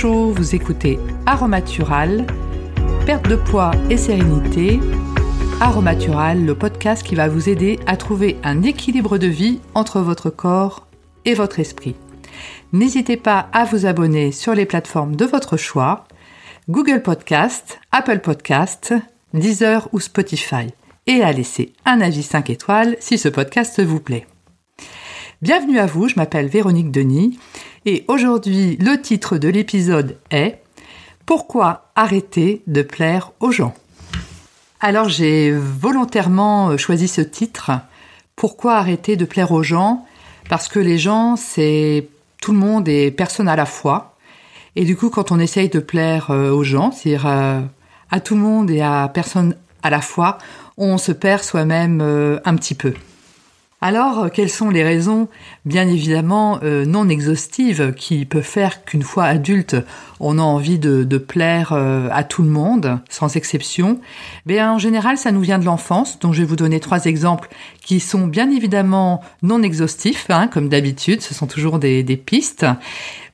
Bonjour, vous écoutez Aromatural, perte de poids et sérénité. Aromatural, le podcast qui va vous aider à trouver un équilibre de vie entre votre corps et votre esprit. N'hésitez pas à vous abonner sur les plateformes de votre choix, Google Podcast, Apple Podcast, Deezer ou Spotify, et à laisser un avis 5 étoiles si ce podcast vous plaît. Bienvenue à vous, je m'appelle Véronique Denis et aujourd'hui le titre de l'épisode est Pourquoi arrêter de plaire aux gens? Alors j'ai volontairement choisi ce titre Pourquoi arrêter de plaire aux gens? Parce que les gens c'est tout le monde et personne à la fois. Et du coup quand on essaye de plaire euh, aux gens, c'est-à-dire euh, à tout le monde et à personne à la fois, on se perd soi-même euh, un petit peu. Alors, euh, quelles sont les raisons, bien évidemment, euh, non exhaustives qui peuvent faire qu'une fois adulte, on a envie de, plaire euh, à tout le monde, sans exception? En général, ça nous vient de l'enfance, donc je vais vous donner trois exemples qui sont bien évidemment non exhaustifs, hein, comme d'habitude, ce sont toujours des, pistes.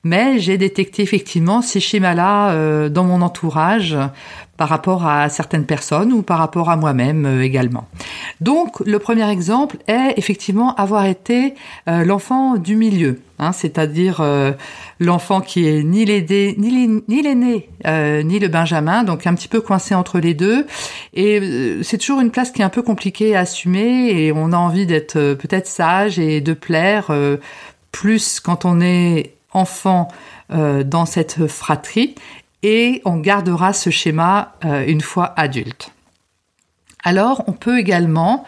Mais j'ai détecté effectivement ces schémas-là dans mon entourage par rapport à certaines personnes ou par rapport à moi-même également. Donc le premier exemple est effectivement avoir été euh, l'enfant du milieu, hein, c'est-à-dire euh, l'enfant qui est ni l'aîné ni, l'aîné ni le benjamin, donc un petit peu coincé entre les deux. Et c'est toujours une place qui est un peu compliquée à assumer et on a envie d'être peut-être sage et de plaire plus quand on est enfant dans cette fratrie et on gardera ce schéma euh, une fois adulte. Alors, on peut également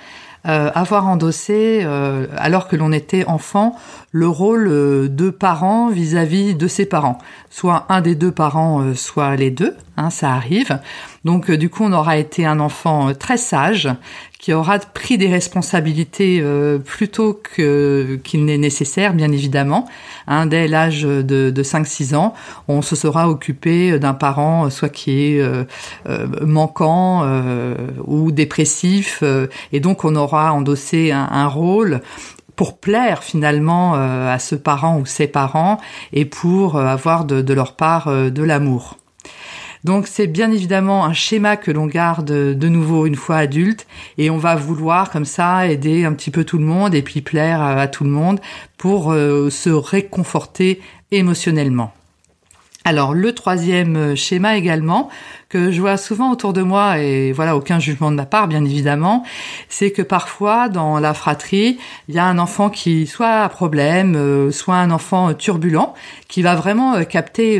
euh, avoir endossé, euh, alors que l'on était enfant, le rôle de parent vis-à-vis de ses parents. Soit un des deux parents, soit les deux, hein, ça arrive. Donc du coup, on aura été un enfant très sage, qui aura pris des responsabilités euh, plus tôt qu'il n'est nécessaire, bien évidemment. Hein, dès l'âge de, de 5-6 ans, on se sera occupé d'un parent soit qui est euh, euh, manquant ou dépressif, et donc on aura endossé un, rôle pour plaire finalement à ce parent ou ses parents et pour avoir de leur part de l'amour. Donc c'est bien évidemment un schéma que l'on garde de nouveau une fois adulte et on va vouloir comme ça aider un petit peu tout le monde et puis plaire à, tout le monde pour euh, se réconforter émotionnellement. Alors le troisième schéma également que je vois souvent autour de moi et voilà aucun jugement de ma part bien évidemment, c'est que parfois dans la fratrie, il y a un enfant qui soit a problème, euh, soit un enfant turbulent qui va vraiment euh, capter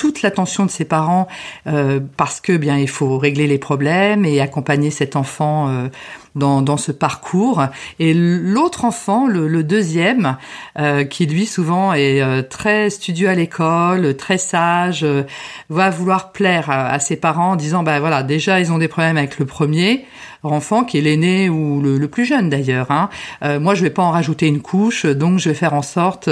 toute l'attention de ses parents euh, parce que bien il faut régler les problèmes et accompagner cet enfant euh, dans, dans ce parcours. Et l'autre enfant, le, deuxième, euh, qui lui souvent est très studieux à l'école, très sage, va vouloir plaire à, ses parents en disant bah voilà déjà ils ont des problèmes avec le premier enfant qui est l'aîné ou le, plus jeune d'ailleurs. Hein. moi je vais pas en rajouter une couche, donc je vais faire en sorte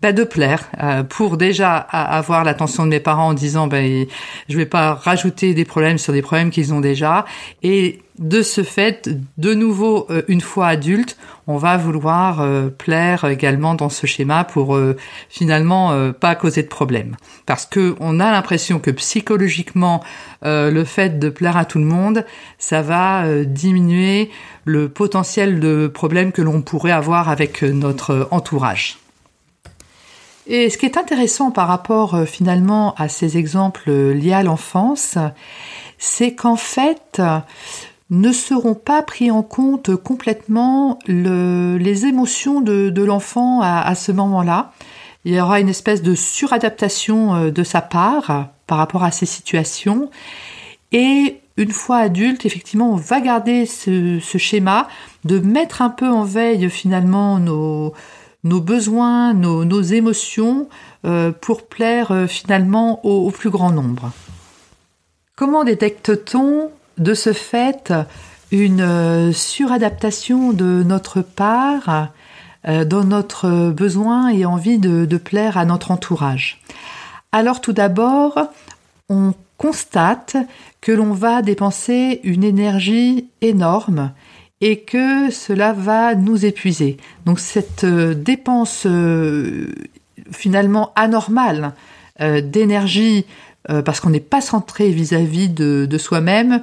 pas de plaire euh, pour déjà avoir l'attention de mes parents en disant ben je vais pas rajouter des problèmes sur des problèmes qu'ils ont déjà et de ce fait, de nouveau, euh, une fois adulte, on va vouloir euh, plaire également dans ce schéma pour finalement pas causer de problème. Parce que on a l'impression que psychologiquement, le fait de plaire à tout le monde, ça va diminuer le potentiel de problèmes que l'on pourrait avoir avec notre entourage. Et ce qui est intéressant par rapport euh, finalement à ces exemples euh, liés à l'enfance, c'est qu'en fait, ne seront pas pris en compte complètement les émotions de, l'enfant à, ce moment-là. Il y aura une espèce de suradaptation euh, de sa part par rapport à ces situations. Et une fois adulte, effectivement, on va garder ce schéma de mettre un peu en veille finalement nos, besoins, nos, émotions euh, pour plaire euh, finalement au, plus grand nombre. Comment détecte-t-on de ce fait une euh, suradaptation de notre part dans notre besoin et envie de, plaire à notre entourage Alors tout d'abord, on constate que l'on va dépenser une énergie énorme et que cela va nous épuiser. Donc cette euh, dépense euh, finalement anormale d'énergie parce qu'on n'est pas centré vis-à-vis de, soi-même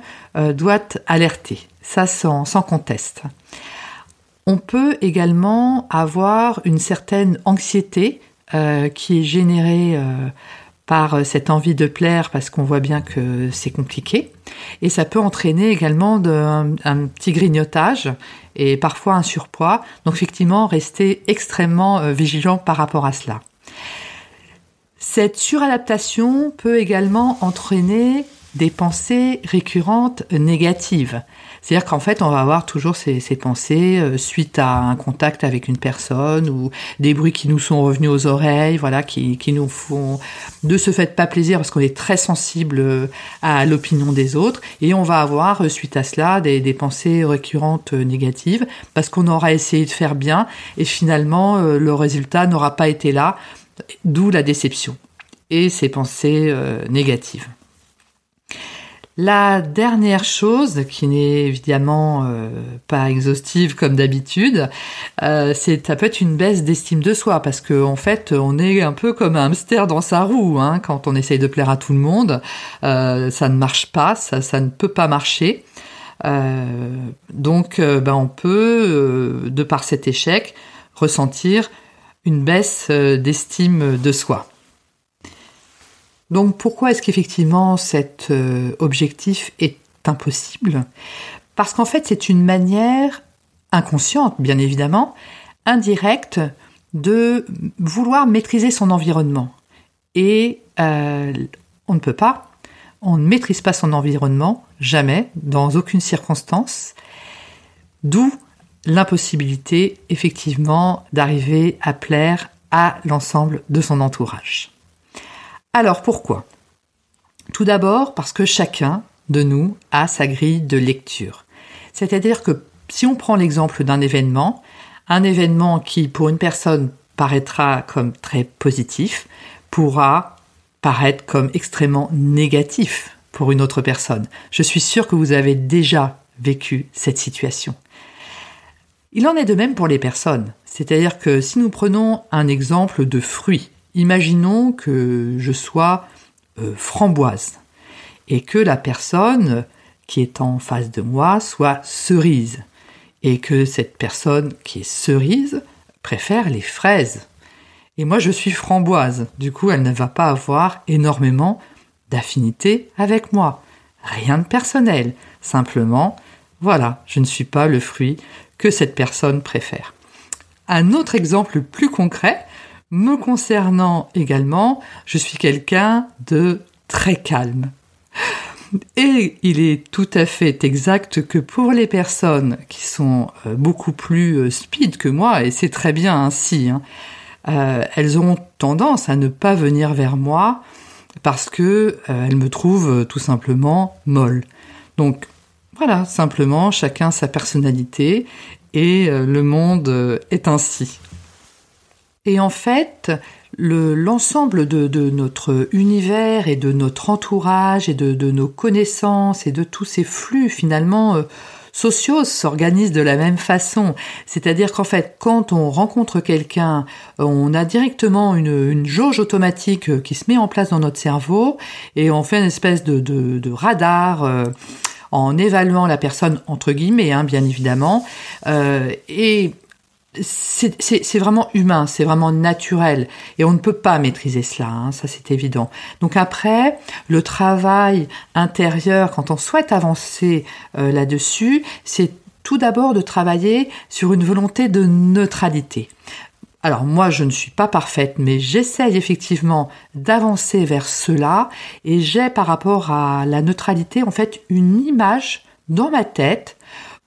doit alerter. Ça sans, sans conteste. On peut également avoir une certaine anxiété qui est générée par euh, cette envie de plaire parce qu'on voit bien que c'est compliqué. Et ça peut entraîner également un, petit grignotage et parfois un surpoids. Donc effectivement, rester extrêmement euh, vigilant par rapport à cela. Cette suradaptation peut également entraîner des pensées récurrentes négatives. C'est-à-dire qu'en fait, on va avoir toujours ces, pensées euh, suite à un contact avec une personne ou des bruits qui nous sont revenus aux oreilles, voilà, qui, nous font de ce fait pas plaisir parce qu'on est très sensible euh, à l'opinion des autres et on va avoir euh, suite à cela des, des pensées récurrentes négatives parce qu'on aura essayé de faire bien et finalement le résultat n'aura pas été là, d'où la déception et ces pensées négatives. La dernière chose, qui n'est évidemment euh, pas exhaustive comme d'habitude, euh, c'est ça peut être une baisse d'estime de soi parce qu'en en fait on est un peu comme un hamster dans sa roue hein, quand on essaye de plaire à tout le monde, euh, ça ne marche pas, ça, ça ne peut pas marcher. donc ben, on peut, de par cet échec, ressentir une baisse d'estime de soi. Donc pourquoi est-ce qu'effectivement cet euh, objectif est impossible? Parce qu'en fait c'est une manière inconsciente, bien évidemment, indirecte, de vouloir maîtriser son environnement. Et euh, on ne peut pas, on ne maîtrise pas son environnement, jamais, dans aucune circonstance, d'où l'impossibilité effectivement d'arriver à plaire à l'ensemble de son entourage. Alors pourquoi? Tout d'abord parce que chacun de nous a sa grille de lecture. C'est-à-dire que si on prend l'exemple d'un événement, un événement qui pour une personne paraîtra comme très positif, pourra paraître comme extrêmement négatif pour une autre personne. Je suis sûre que vous avez déjà vécu cette situation. Il en est de même pour les personnes. C'est-à-dire que si nous prenons un exemple de fruit, Imaginons que je sois euh, framboise et que la personne qui est en face de moi soit cerise et que cette personne qui est cerise préfère les fraises. Et moi je suis framboise, du coup elle ne va pas avoir énormément d'affinité avec moi. Rien de personnel, simplement, voilà, je ne suis pas le fruit que cette personne préfère. Un autre exemple plus concret, me concernant également, je suis quelqu'un de très calme. Et il est tout à fait exact que pour les personnes qui sont euh, beaucoup plus euh, speed que moi, et c'est très bien ainsi, hein, euh, elles auront tendance à ne pas venir vers moi parce que elles me trouvent tout simplement molle. Donc voilà, simplement chacun sa personnalité et le monde est ainsi. Et en fait, l'ensemble de, notre univers et de notre entourage et de, nos connaissances et de tous ces flux finalement euh, sociaux s'organisent de la même façon. C'est-à-dire qu'en fait, quand on rencontre quelqu'un, on a directement une, jauge automatique euh, qui se met en place dans notre cerveau et on fait une espèce de, radar. Euh, en évaluant la personne entre guillemets, hein, bien évidemment, et c'est vraiment humain, c'est vraiment naturel, et on ne peut pas maîtriser cela, hein, ça c'est évident. Donc après, le travail intérieur, quand on souhaite avancer euh, là-dessus, c'est tout d'abord de travailler sur une volonté de neutralité. Alors moi, je ne suis pas parfaite, mais j'essaye effectivement d'avancer vers cela, et j'ai par rapport à la neutralité, en fait, une image dans ma tête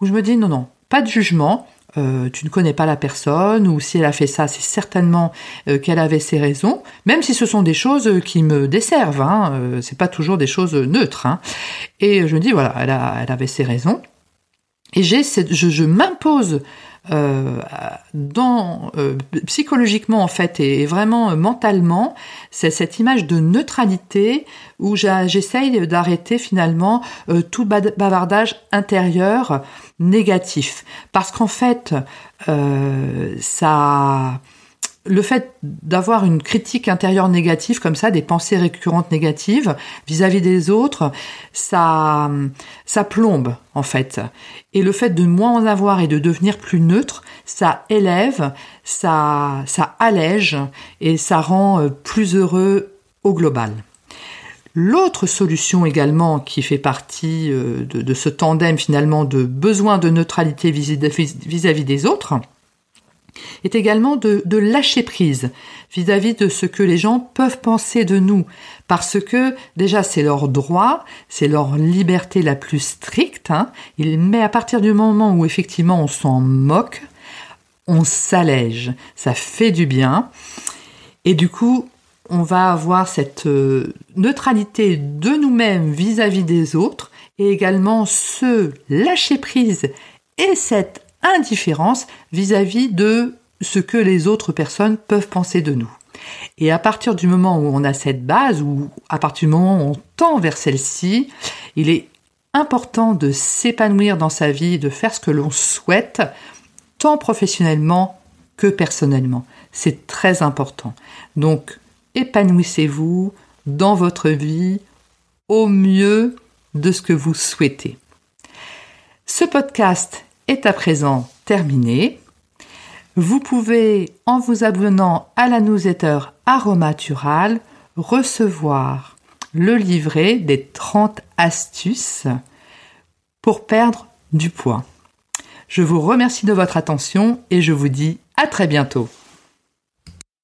où je me dis non, non, pas de jugement, euh, tu ne connais pas la personne ou si elle a fait ça, c'est certainement euh, qu'elle avait ses raisons, même si ce sont des choses qui me desservent. Hein, euh, c'est pas toujours des choses neutres. Hein. Et je me dis voilà, elle, a, elle avait ses raisons. Et j'ai, je, je m'impose euh, euh, psychologiquement en fait et, vraiment euh, mentalement, c'est cette image de neutralité où j'essaye d'arrêter finalement tout bavardage intérieur négatif, parce qu'en fait ça le fait d'avoir une critique intérieure négative comme ça, des pensées récurrentes négatives vis-à-vis des autres, ça, plombe en fait. Et le fait de moins en avoir et de devenir plus neutre, ça élève, ça, ça allège et ça rend euh, plus heureux au global. L'autre solution également qui fait partie euh, de, ce tandem finalement de besoin de neutralité vis-à-vis des autres, est également de, lâcher prise vis-à-vis de ce que les gens peuvent penser de nous, parce que déjà c'est leur droit, c'est leur liberté la plus stricte, hein. mais à partir du moment où effectivement on s'en moque, on s'allège, ça fait du bien, et du coup on va avoir cette euh, neutralité de nous-mêmes vis-à-vis des autres, et également ce lâcher prise et cette indifférence vis-à-vis de ce que les autres personnes peuvent penser de nous. Et à partir du moment où on a cette base, ou à partir du moment où on tend vers celle-ci, il est important de s'épanouir dans sa vie, de faire ce que l'on souhaite, tant professionnellement que personnellement. C'est très important. Donc, épanouissez-vous dans votre vie au mieux de ce que vous souhaitez. Ce podcast à présent terminé. Vous pouvez, en vous abonnant à la newsletter Aromatural, recevoir le livret des 30 astuces pour perdre du poids. Je vous remercie de votre attention et je vous dis à très bientôt.